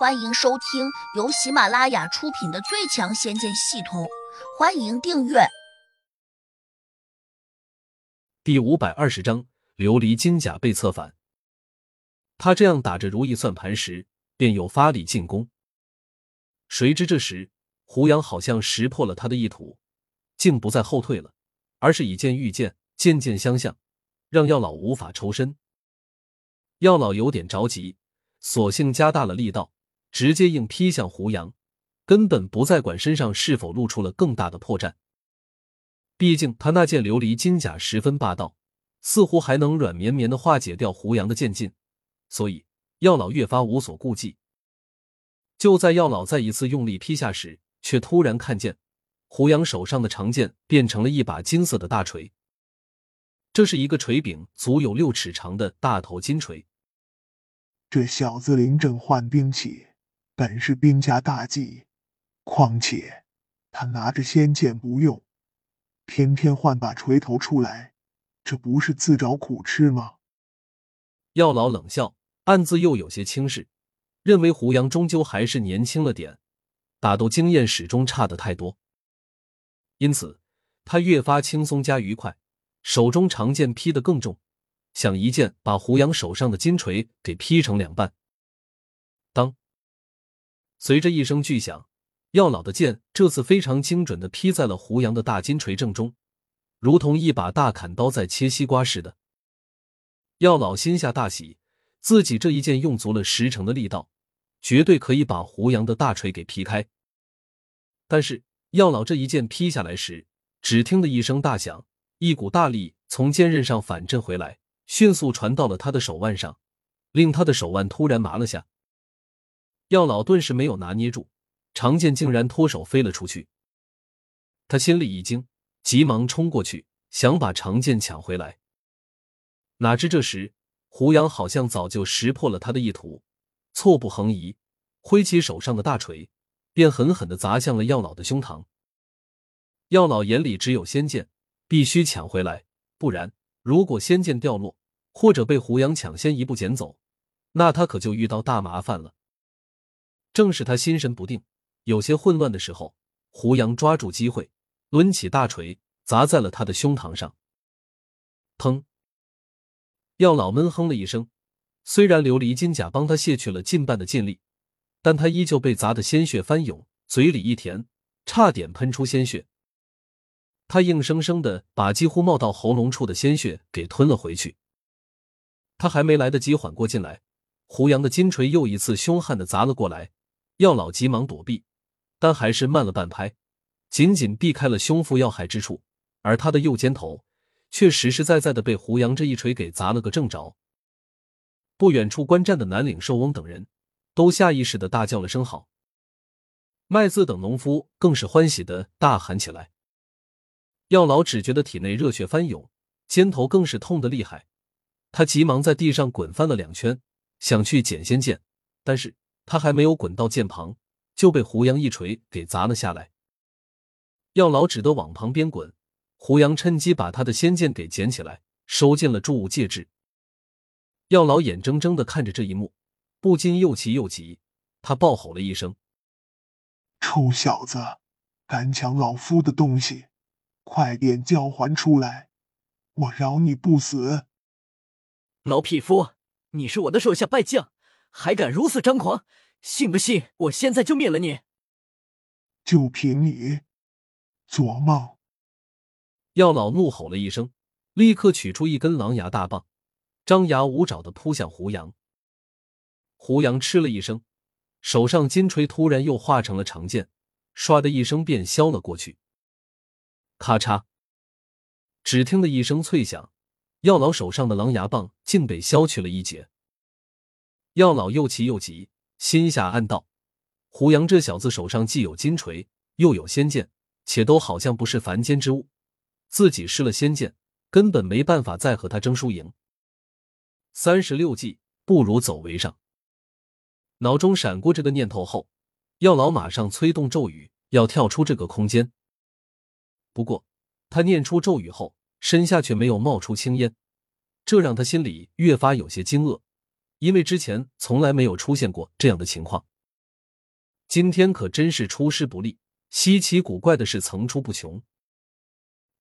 欢迎收听由喜马拉雅出品的《最强仙剑系统》，欢迎订阅。第五百二十章，琉璃金甲被策反。他这样打着如意算盘时，便又发力进攻。谁知这时胡杨好像识破了他的意图，竟不再后退了，而是以剑御剑，剑剑相向，让药老无法抽身。药老有点着急，索性加大了力道。直接硬劈向胡杨，根本不再管身上是否露出了更大的破绽。毕竟他那件琉璃金甲十分霸道，似乎还能软绵绵的化解掉胡杨的剑劲，所以药老越发无所顾忌。就在药老再一次用力劈下时，却突然看见胡杨手上的长剑变成了一把金色的大锤。这是一个锤柄足有六尺长的大头金锤。这小子临阵换兵器。本是兵家大忌，况且他拿着仙剑不用，偏偏换把锤头出来，这不是自找苦吃吗？药老冷笑，暗自又有些轻视，认为胡杨终究还是年轻了点，打斗经验始终差的太多，因此他越发轻松加愉快，手中长剑劈得更重，想一剑把胡杨手上的金锤给劈成两半。当。随着一声巨响，药老的剑这次非常精准的劈在了胡杨的大金锤正中，如同一把大砍刀在切西瓜似的。药老心下大喜，自己这一剑用足了十成的力道，绝对可以把胡杨的大锤给劈开。但是药老这一剑劈下来时，只听得一声大响，一股大力从剑刃上反震回来，迅速传到了他的手腕上，令他的手腕突然麻了下。药老顿时没有拿捏住，长剑竟然脱手飞了出去。他心里一惊，急忙冲过去想把长剑抢回来。哪知这时胡杨好像早就识破了他的意图，错步横移，挥起手上的大锤，便狠狠的砸向了药老的胸膛。药老眼里只有仙剑，必须抢回来，不然如果仙剑掉落，或者被胡杨抢先一步捡走，那他可就遇到大麻烦了。正是他心神不定、有些混乱的时候，胡杨抓住机会，抡起大锤砸在了他的胸膛上。砰！药老闷哼了一声，虽然琉璃金甲帮他卸去了近半的劲力，但他依旧被砸得鲜血翻涌，嘴里一甜，差点喷出鲜血。他硬生生的把几乎冒到喉咙处的鲜血给吞了回去。他还没来得及缓过劲来，胡杨的金锤又一次凶悍的砸了过来。药老急忙躲避，但还是慢了半拍，紧紧避开了胸腹要害之处，而他的右肩头却实实在在的被胡杨这一锤给砸了个正着。不远处观战的南岭寿翁等人都下意识的大叫了声好，麦子等农夫更是欢喜的大喊起来。药老只觉得体内热血翻涌，肩头更是痛得厉害，他急忙在地上滚翻了两圈，想去捡仙剑，但是。他还没有滚到剑旁，就被胡杨一锤给砸了下来。药老只得往旁边滚，胡杨趁机把他的仙剑给捡起来，收进了铸物戒指。药老眼睁睁的看着这一幕，不禁又气又急，他暴吼了一声：“臭小子，敢抢老夫的东西，快点交还出来，我饶你不死！”老匹夫，你是我的手下败将。还敢如此张狂？信不信我现在就灭了你？就凭你，做梦！药老怒吼了一声，立刻取出一根狼牙大棒，张牙舞爪的扑向胡杨。胡杨嗤了一声，手上金锤突然又化成了长剑，唰的一声便削了过去。咔嚓！只听得一声脆响，药老手上的狼牙棒竟被削去了一截。药老又气又急，心下暗道：“胡杨这小子手上既有金锤，又有仙剑，且都好像不是凡间之物。自己失了仙剑，根本没办法再和他争输赢。三十六计，不如走为上。”脑中闪过这个念头后，药老马上催动咒语，要跳出这个空间。不过，他念出咒语后，身下却没有冒出青烟，这让他心里越发有些惊愕。因为之前从来没有出现过这样的情况。今天可真是出师不利，稀奇古怪的事层出不穷。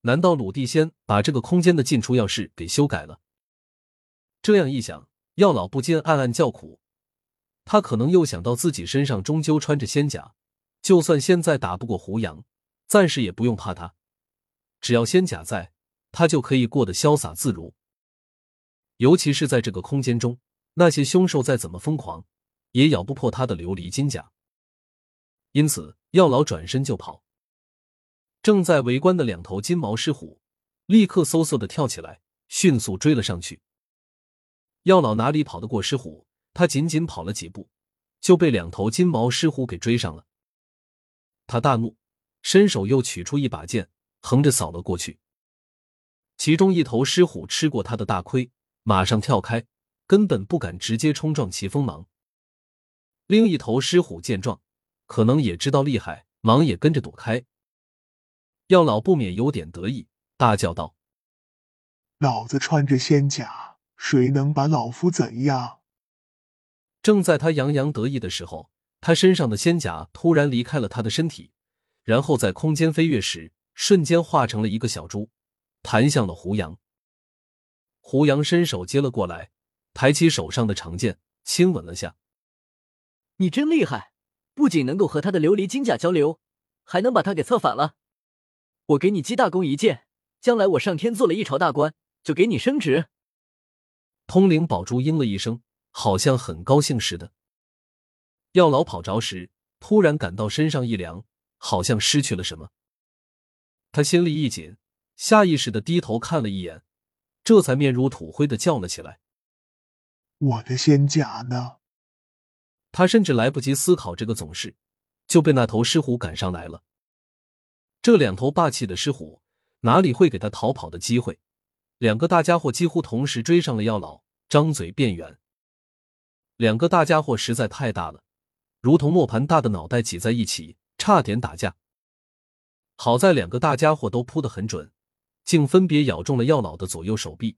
难道鲁地仙把这个空间的进出钥匙给修改了？这样一想，药老不禁暗暗叫苦。他可能又想到自己身上终究穿着仙甲，就算现在打不过胡杨，暂时也不用怕他。只要仙甲在，他就可以过得潇洒自如。尤其是在这个空间中，那些凶兽再怎么疯狂，也咬不破他的琉璃金甲。因此，药老转身就跑。正在围观的两头金毛狮虎立刻嗖嗖的跳起来，迅速追了上去。药老哪里跑得过狮虎？他仅仅跑了几步，就被两头金毛狮虎给追上了。他大怒，伸手又取出一把剑，横着扫了过去。其中一头狮虎吃过他的大亏，马上跳开，根本不敢直接冲撞齐锋芒。另一头狮虎见状，可能也知道厉害，忙也跟着躲开。药老不免有点得意，大叫道：“老子穿着仙甲，谁能把老夫怎样？”正在他洋洋得意的时候，他身上的仙甲突然离开了他的身体，然后在空间飞跃时，瞬间化成了一个小猪，弹向了胡杨。胡杨伸手接了过来，抬起手上的长剑，亲吻了下。你真厉害，不仅能够和他的琉璃金甲交流，还能把他给策反了。我给你积大功一件，将来我上天做了一朝大官，就给你升职。通灵宝珠应了一声。好像很高兴似的。药老跑着时，突然感到身上一凉，好像失去了什么。他心里一紧，下意识的低头看了一眼，这才面如土灰的叫了起来：“我的仙甲呢？”他甚至来不及思考这个总是，就被那头狮虎赶上来了。这两头霸气的狮虎哪里会给他逃跑的机会？两个大家伙几乎同时追上了药老，张嘴便圆。两个大家伙实在太大了，如同磨盘大的脑袋挤在一起，差点打架。好在两个大家伙都扑得很准，竟分别咬中了药老的左右手臂。